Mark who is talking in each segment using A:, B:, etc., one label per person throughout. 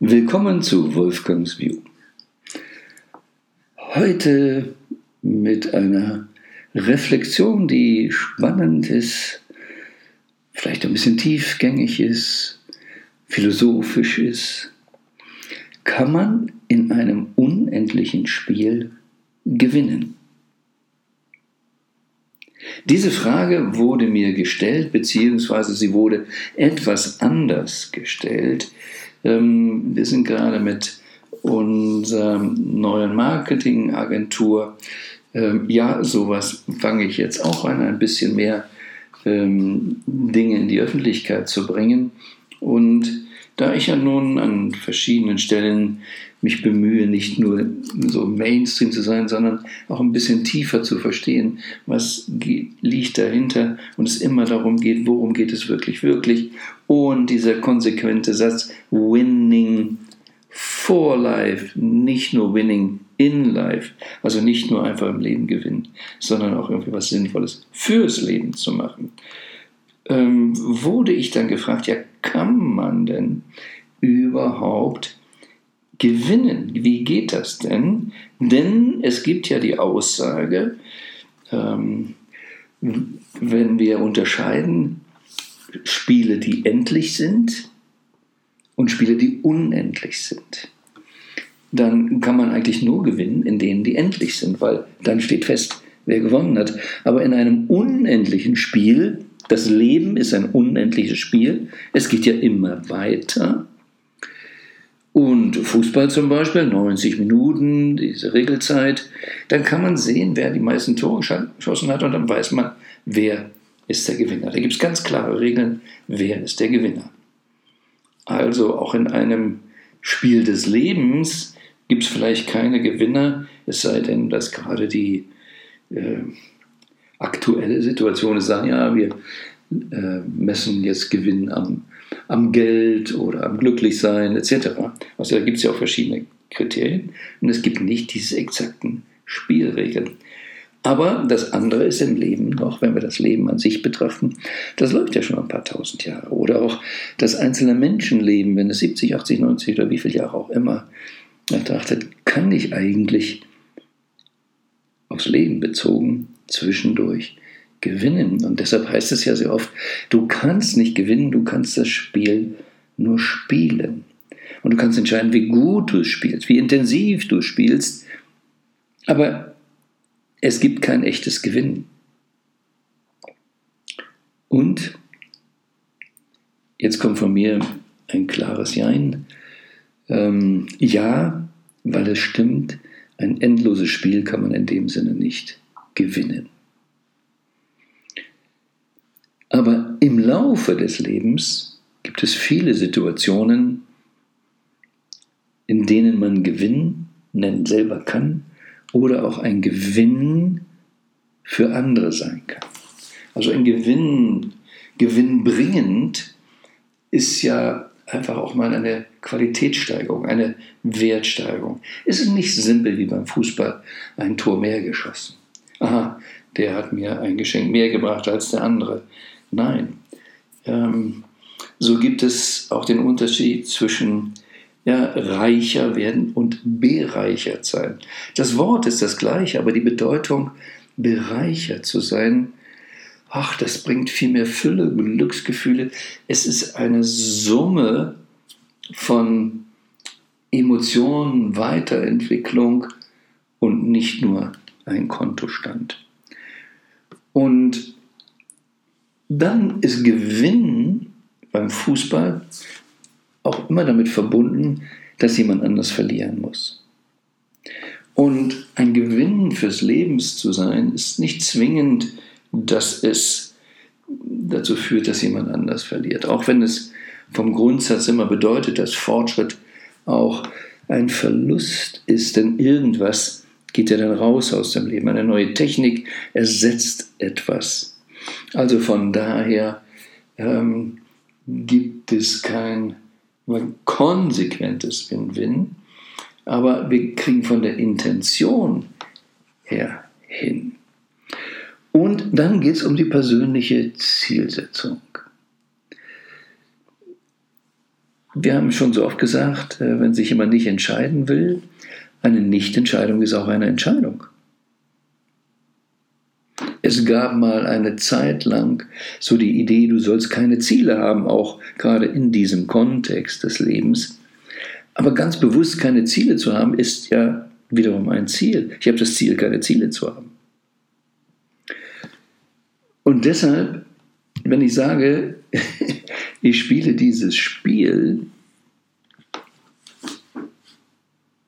A: Willkommen zu Wolfgangs View. Heute mit einer Reflexion, die spannend ist, vielleicht ein bisschen tiefgängig ist, philosophisch ist. Kann man in einem unendlichen Spiel gewinnen? Diese Frage wurde mir gestellt, beziehungsweise sie wurde etwas anders gestellt, ähm, wir sind gerade mit unserer neuen Marketingagentur. Ähm, ja, sowas fange ich jetzt auch an, ein bisschen mehr ähm, Dinge in die Öffentlichkeit zu bringen. Und da ich ja nun an verschiedenen Stellen mich bemühe, nicht nur so Mainstream zu sein, sondern auch ein bisschen tiefer zu verstehen, was liegt dahinter und es immer darum geht, worum geht es wirklich, wirklich. Und dieser konsequente Satz, winning for life, nicht nur winning in life, also nicht nur einfach im Leben gewinnen, sondern auch irgendwie was Sinnvolles fürs Leben zu machen. Ähm, wurde ich dann gefragt, ja, kann man denn überhaupt gewinnen. Wie geht das denn? Denn es gibt ja die Aussage, ähm, wenn wir unterscheiden Spiele, die endlich sind und Spiele, die unendlich sind, dann kann man eigentlich nur gewinnen, in denen die endlich sind, weil dann steht fest, wer gewonnen hat. Aber in einem unendlichen Spiel, das Leben ist ein unendliches Spiel, es geht ja immer weiter und Fußball zum Beispiel, 90 Minuten, diese Regelzeit, dann kann man sehen, wer die meisten Tore geschossen hat und dann weiß man, wer ist der Gewinner. Da gibt es ganz klare Regeln, wer ist der Gewinner. Also auch in einem Spiel des Lebens gibt es vielleicht keine Gewinner, es sei denn, dass gerade die äh, aktuelle Situation ist, sagen, ja, wir äh, messen jetzt Gewinn am am Geld oder am Glücklichsein etc. Also da gibt es ja auch verschiedene Kriterien und es gibt nicht diese exakten Spielregeln. Aber das andere ist im Leben noch, wenn wir das Leben an sich betrachten, das läuft ja schon ein paar tausend Jahre. Oder auch das einzelne Menschenleben, wenn es 70, 80, 90 oder wie viele Jahre auch immer betrachtet, kann ich eigentlich aufs Leben bezogen zwischendurch gewinnen. Und deshalb heißt es ja sehr oft, du kannst nicht gewinnen, du kannst das Spiel nur spielen. Und du kannst entscheiden, wie gut du spielst, wie intensiv du spielst. Aber es gibt kein echtes Gewinnen. Und jetzt kommt von mir ein klares Jein. Ähm, ja, weil es stimmt, ein endloses Spiel kann man in dem Sinne nicht gewinnen. Aber im Laufe des Lebens gibt es viele Situationen, in denen man Gewinn nennen selber kann oder auch ein Gewinn für andere sein kann. Also ein Gewinn, gewinnbringend ist ja einfach auch mal eine Qualitätssteigerung, eine Wertsteigerung. Es ist nicht simpel wie beim Fußball ein Tor mehr geschossen. Aha, der hat mir ein Geschenk mehr gebracht als der andere. Nein. Ähm, so gibt es auch den Unterschied zwischen ja, reicher werden und bereichert sein. Das Wort ist das gleiche, aber die Bedeutung, bereichert zu sein, ach, das bringt viel mehr Fülle, Glücksgefühle. Es ist eine Summe von Emotionen, Weiterentwicklung und nicht nur ein Kontostand. Und dann ist Gewinn beim Fußball auch immer damit verbunden, dass jemand anders verlieren muss. Und ein Gewinn fürs Leben zu sein, ist nicht zwingend, dass es dazu führt, dass jemand anders verliert. Auch wenn es vom Grundsatz immer bedeutet, dass Fortschritt auch ein Verlust ist, denn irgendwas geht ja dann raus aus dem Leben. Eine neue Technik ersetzt etwas. Also von daher ähm, gibt es kein konsequentes Win-Win, aber wir kriegen von der Intention her hin. Und dann geht es um die persönliche Zielsetzung. Wir haben schon so oft gesagt, äh, wenn sich jemand nicht entscheiden will, eine Nichtentscheidung ist auch eine Entscheidung. Es gab mal eine Zeit lang so die Idee, du sollst keine Ziele haben, auch gerade in diesem Kontext des Lebens. Aber ganz bewusst keine Ziele zu haben, ist ja wiederum ein Ziel. Ich habe das Ziel, keine Ziele zu haben. Und deshalb, wenn ich sage, ich spiele dieses Spiel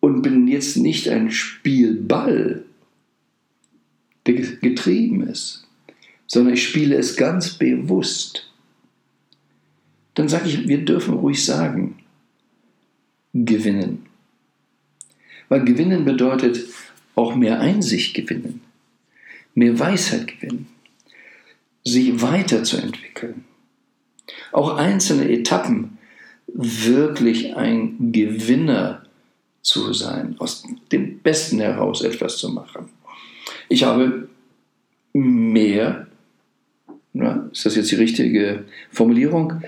A: und bin jetzt nicht ein Spielball, getrieben ist, sondern ich spiele es ganz bewusst, dann sage ich, wir dürfen ruhig sagen, gewinnen. Weil gewinnen bedeutet auch mehr Einsicht gewinnen, mehr Weisheit gewinnen, sich weiterzuentwickeln. Auch einzelne Etappen wirklich ein Gewinner zu sein, aus dem Besten heraus etwas zu machen. Ich habe mehr, na, ist das jetzt die richtige Formulierung,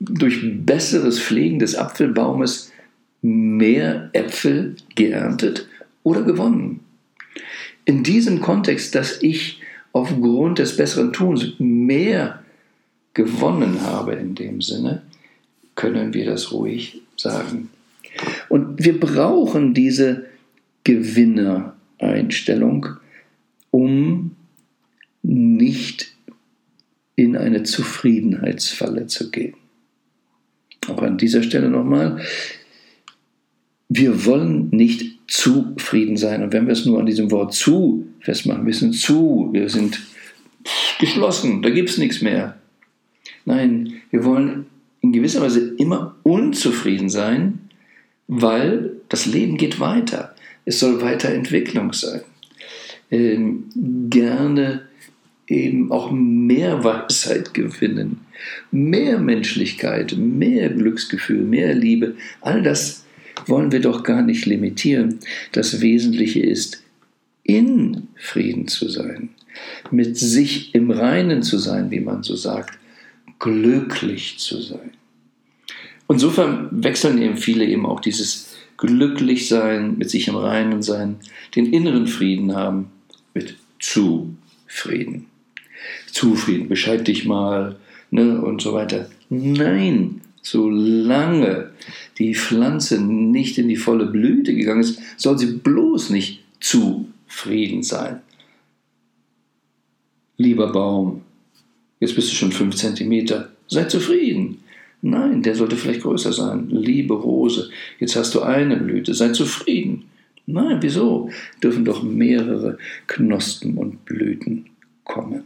A: durch besseres Pflegen des Apfelbaumes mehr Äpfel geerntet oder gewonnen. In diesem Kontext, dass ich aufgrund des besseren Tuns mehr gewonnen habe in dem Sinne, können wir das ruhig sagen. Und wir brauchen diese Gewinnereinstellung, um nicht in eine Zufriedenheitsfalle zu gehen. Auch an dieser Stelle nochmal, wir wollen nicht zufrieden sein. Und wenn wir es nur an diesem Wort zu festmachen, wir sind zu, wir sind geschlossen, da gibt es nichts mehr. Nein, wir wollen in gewisser Weise immer unzufrieden sein, weil das Leben geht weiter. Es soll Weiterentwicklung sein. Ähm, gerne eben auch mehr Weisheit gewinnen, mehr Menschlichkeit, mehr Glücksgefühl, mehr Liebe. All das wollen wir doch gar nicht limitieren. Das Wesentliche ist, in Frieden zu sein, mit sich im Reinen zu sein, wie man so sagt, glücklich zu sein. Insofern wechseln eben viele eben auch dieses glücklich sein, mit sich im Reinen sein, den inneren Frieden haben mit Zufrieden. Zufrieden, bescheid dich mal ne, und so weiter. Nein, solange die Pflanze nicht in die volle Blüte gegangen ist, soll sie bloß nicht zufrieden sein. Lieber Baum, jetzt bist du schon fünf Zentimeter, sei zufrieden. Nein, der sollte vielleicht größer sein. Liebe Rose, jetzt hast du eine Blüte, sei zufrieden. Nein, wieso? Dürfen doch mehrere Knospen und Blüten kommen.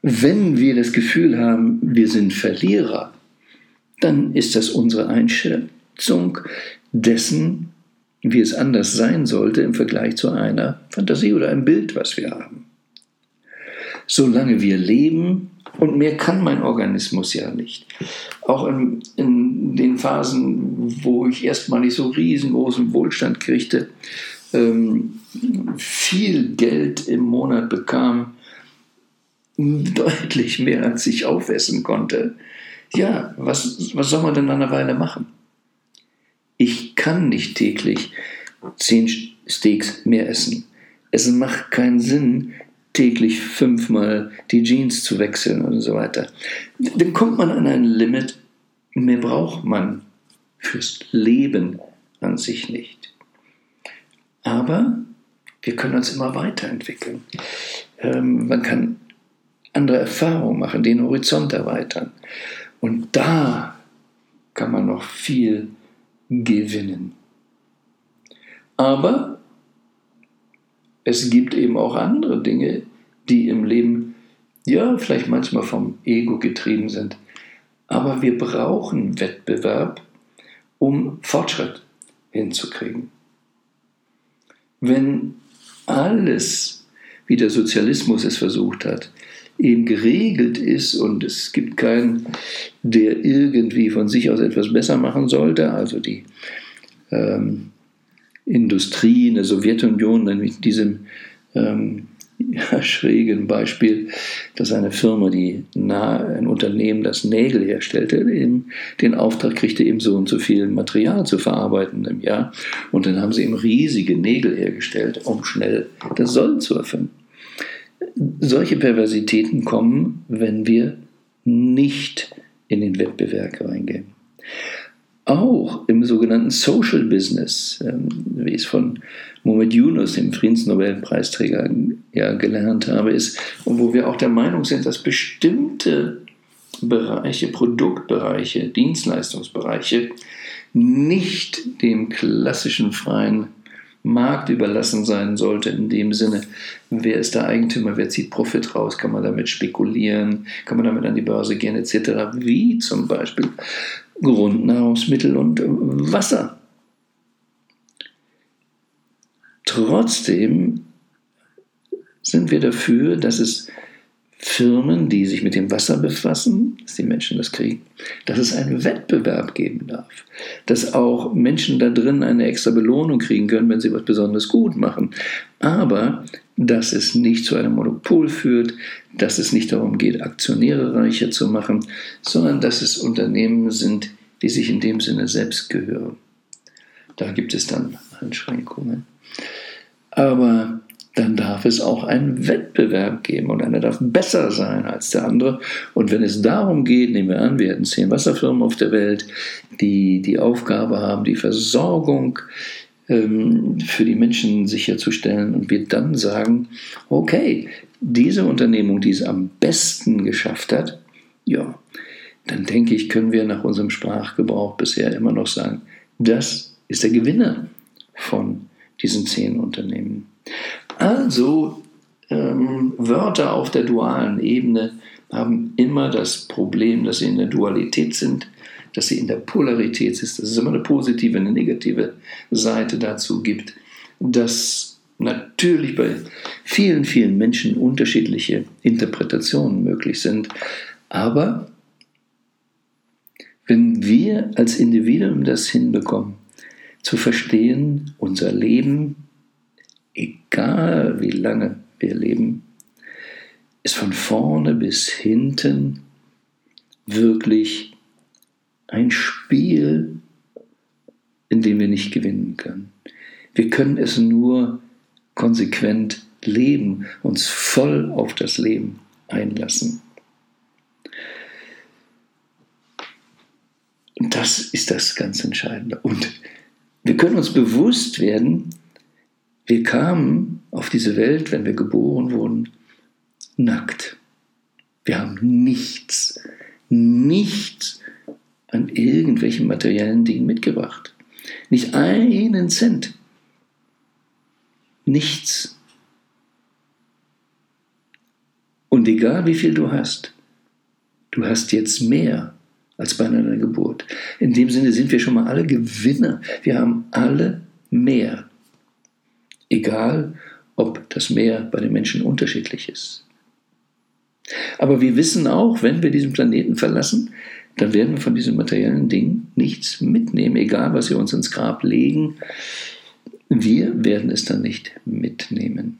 A: Wenn wir das Gefühl haben, wir sind Verlierer, dann ist das unsere Einschätzung dessen, wie es anders sein sollte im Vergleich zu einer Fantasie oder einem Bild, was wir haben. Solange wir leben, und mehr kann mein Organismus ja nicht. Auch in, in den Phasen, wo ich erstmal nicht so riesengroßen Wohlstand kriegte, ähm, viel Geld im Monat bekam, deutlich mehr, als ich aufessen konnte. Ja, was, was soll man denn eine Weile machen? Ich kann nicht täglich zehn Steaks mehr essen. Es macht keinen Sinn, täglich fünfmal die Jeans zu wechseln und so weiter. Dann kommt man an ein Limit, mehr braucht man fürs Leben an sich nicht. Aber wir können uns immer weiterentwickeln. Ähm, man kann andere Erfahrungen machen, den Horizont erweitern. Und da kann man noch viel gewinnen. Aber es gibt eben auch andere Dinge, die im Leben, ja, vielleicht manchmal vom Ego getrieben sind. Aber wir brauchen Wettbewerb, um Fortschritt hinzukriegen. Wenn alles, wie der Sozialismus es versucht hat, eben geregelt ist und es gibt keinen, der irgendwie von sich aus etwas besser machen sollte. Also die ähm, Industrie in der Sowjetunion mit diesem ähm, ja, schrägen Beispiel, dass eine Firma, die nahe, ein Unternehmen, das Nägel herstellte, eben den Auftrag kriegte, eben so und so viel Material zu verarbeiten im Jahr. Und dann haben sie eben riesige Nägel hergestellt, um schnell das Soll zu erfüllen. Solche Perversitäten kommen, wenn wir nicht in den Wettbewerb reingehen. Auch im sogenannten Social Business, ähm, wie es von Mohamed Yunus, dem Friedensnobelpreisträger, ja gelernt habe, ist, und wo wir auch der Meinung sind, dass bestimmte Bereiche, Produktbereiche, Dienstleistungsbereiche nicht dem klassischen freien Markt überlassen sein sollte, in dem Sinne, wer ist der Eigentümer, wer zieht Profit raus, kann man damit spekulieren, kann man damit an die Börse gehen, etc., wie zum Beispiel Grundnahrungsmittel und Wasser. Trotzdem sind wir dafür, dass es Firmen, die sich mit dem Wasser befassen, dass die Menschen das kriegen, dass es einen Wettbewerb geben darf, dass auch Menschen da drin eine extra Belohnung kriegen können, wenn sie was besonders gut machen, aber dass es nicht zu einem Monopol führt, dass es nicht darum geht, Aktionäre reicher zu machen, sondern dass es Unternehmen sind, die sich in dem Sinne selbst gehören. Da gibt es dann Einschränkungen. Aber dann darf es auch einen Wettbewerb geben und einer darf besser sein als der andere. Und wenn es darum geht, nehmen wir an, wir hätten zehn Wasserfirmen auf der Welt, die die Aufgabe haben, die Versorgung ähm, für die Menschen sicherzustellen und wir dann sagen, okay, diese Unternehmung, die es am besten geschafft hat, ja, dann denke ich, können wir nach unserem Sprachgebrauch bisher immer noch sagen, das ist der Gewinner von diesen zehn Unternehmen. Also ähm, Wörter auf der dualen Ebene haben immer das Problem, dass sie in der Dualität sind, dass sie in der Polarität sind, dass es immer eine positive, eine negative Seite dazu gibt, dass natürlich bei vielen, vielen Menschen unterschiedliche Interpretationen möglich sind. Aber wenn wir als Individuum das hinbekommen, zu verstehen, unser Leben egal wie lange wir leben, ist von vorne bis hinten wirklich ein Spiel, in dem wir nicht gewinnen können. Wir können es nur konsequent leben, uns voll auf das Leben einlassen. Und das ist das ganz Entscheidende. Und wir können uns bewusst werden, wir kamen auf diese Welt, wenn wir geboren wurden, nackt. Wir haben nichts, nichts an irgendwelchen materiellen Dingen mitgebracht. Nicht einen Cent. Nichts. Und egal wie viel du hast, du hast jetzt mehr als bei einer Geburt. In dem Sinne sind wir schon mal alle Gewinner. Wir haben alle mehr egal ob das Meer bei den Menschen unterschiedlich ist. Aber wir wissen auch, wenn wir diesen Planeten verlassen, dann werden wir von diesen materiellen Dingen nichts mitnehmen, egal was wir uns ins Grab legen. Wir werden es dann nicht mitnehmen.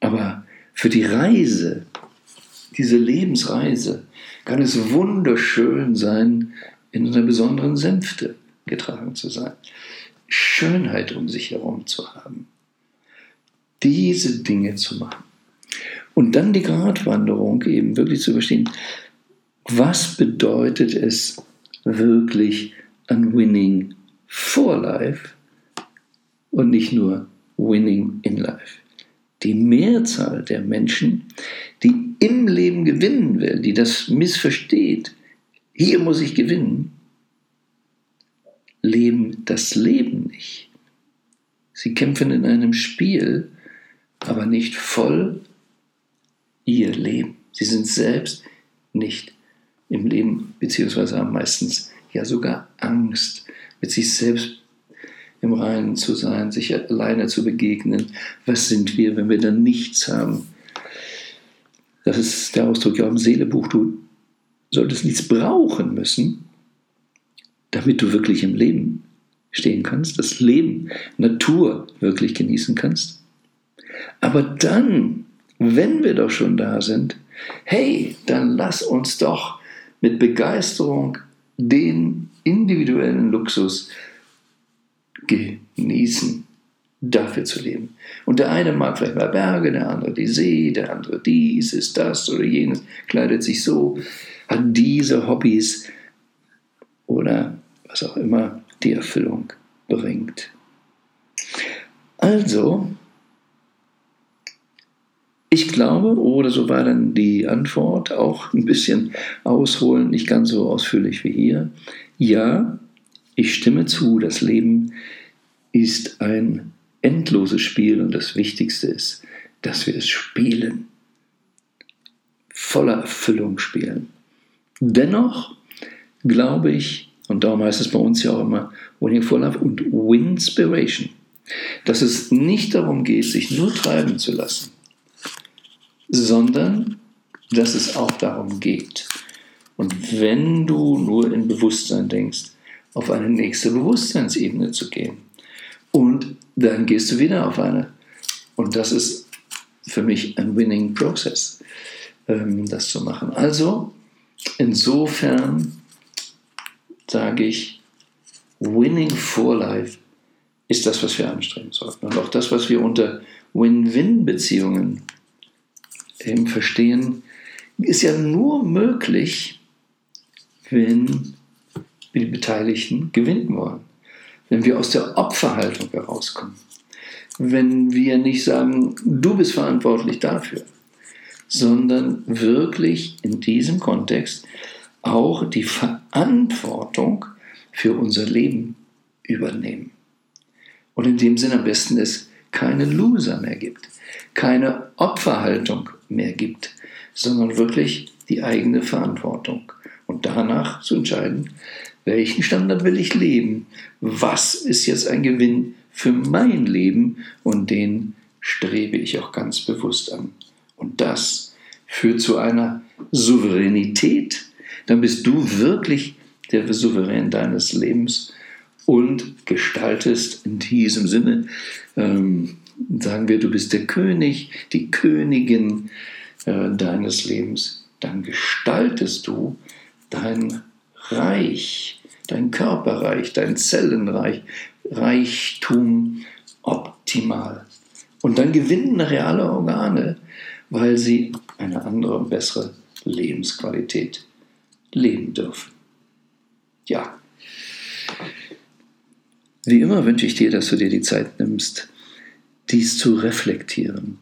A: Aber für die Reise, diese Lebensreise, kann es wunderschön sein, in einer besonderen Sänfte getragen zu sein. Schönheit um sich herum zu haben. Diese Dinge zu machen. Und dann die Gratwanderung eben wirklich zu verstehen, was bedeutet es wirklich an Winning for Life und nicht nur Winning in Life. Die Mehrzahl der Menschen, die im Leben gewinnen will, die das missversteht, hier muss ich gewinnen, leben das Leben nicht. Sie kämpfen in einem Spiel, aber nicht voll ihr Leben. Sie sind selbst nicht im Leben, beziehungsweise haben meistens ja sogar Angst, mit sich selbst im Reinen zu sein, sich alleine zu begegnen. Was sind wir, wenn wir dann nichts haben? Das ist der Ausdruck ja im Seelebuch. Du solltest nichts brauchen müssen, damit du wirklich im Leben stehen kannst, das Leben, Natur wirklich genießen kannst. Aber dann, wenn wir doch schon da sind, hey, dann lass uns doch mit Begeisterung den individuellen Luxus genießen, dafür zu leben. Und der eine mag vielleicht mal Berge, der andere die See, der andere dies, ist das oder jenes, kleidet sich so, hat diese Hobbys oder was auch immer die Erfüllung bringt. Also, ich glaube, oder so war dann die Antwort, auch ein bisschen ausholen, nicht ganz so ausführlich wie hier. Ja, ich stimme zu, das Leben ist ein endloses Spiel und das Wichtigste ist, dass wir es spielen. Voller Erfüllung spielen. Dennoch glaube ich, und darum heißt es bei uns ja auch immer Winning for Love und Winspiration, dass es nicht darum geht, sich nur treiben zu lassen, sondern dass es auch darum geht. Und wenn du nur in Bewusstsein denkst, auf eine nächste Bewusstseinsebene zu gehen. Und dann gehst du wieder auf eine. Und das ist für mich ein Winning Process, ähm, das zu machen. Also, insofern sage ich, Winning for Life ist das, was wir anstreben sollten. Und auch das, was wir unter Win-Win-Beziehungen eben verstehen, ist ja nur möglich, wenn die Beteiligten gewinnen wollen. Wenn wir aus der Opferhaltung herauskommen. Wenn wir nicht sagen, du bist verantwortlich dafür, sondern wirklich in diesem Kontext auch die Verantwortung für unser Leben übernehmen. Und in dem Sinne am besten es keine Loser mehr gibt, keine Opferhaltung mehr gibt, sondern wirklich die eigene Verantwortung. Und danach zu entscheiden, welchen Standard will ich leben? Was ist jetzt ein Gewinn für mein Leben? Und den strebe ich auch ganz bewusst an. Und das führt zu einer Souveränität. Dann bist du wirklich der Souverän deines Lebens und gestaltest in diesem Sinne, ähm, sagen wir, du bist der König, die Königin äh, deines Lebens. Dann gestaltest du dein Reich, dein Körperreich, dein Zellenreich, Reichtum optimal. Und dann gewinnen reale Organe, weil sie eine andere und bessere Lebensqualität leben dürfen. Ja. Wie immer wünsche ich dir, dass du dir die Zeit nimmst, dies zu reflektieren.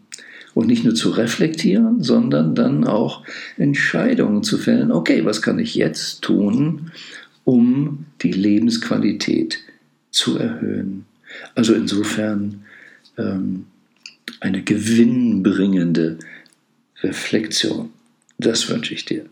A: Und nicht nur zu reflektieren, sondern dann auch Entscheidungen zu fällen. Okay, was kann ich jetzt tun, um die Lebensqualität zu erhöhen? Also insofern ähm, eine gewinnbringende Reflexion. Das wünsche ich dir.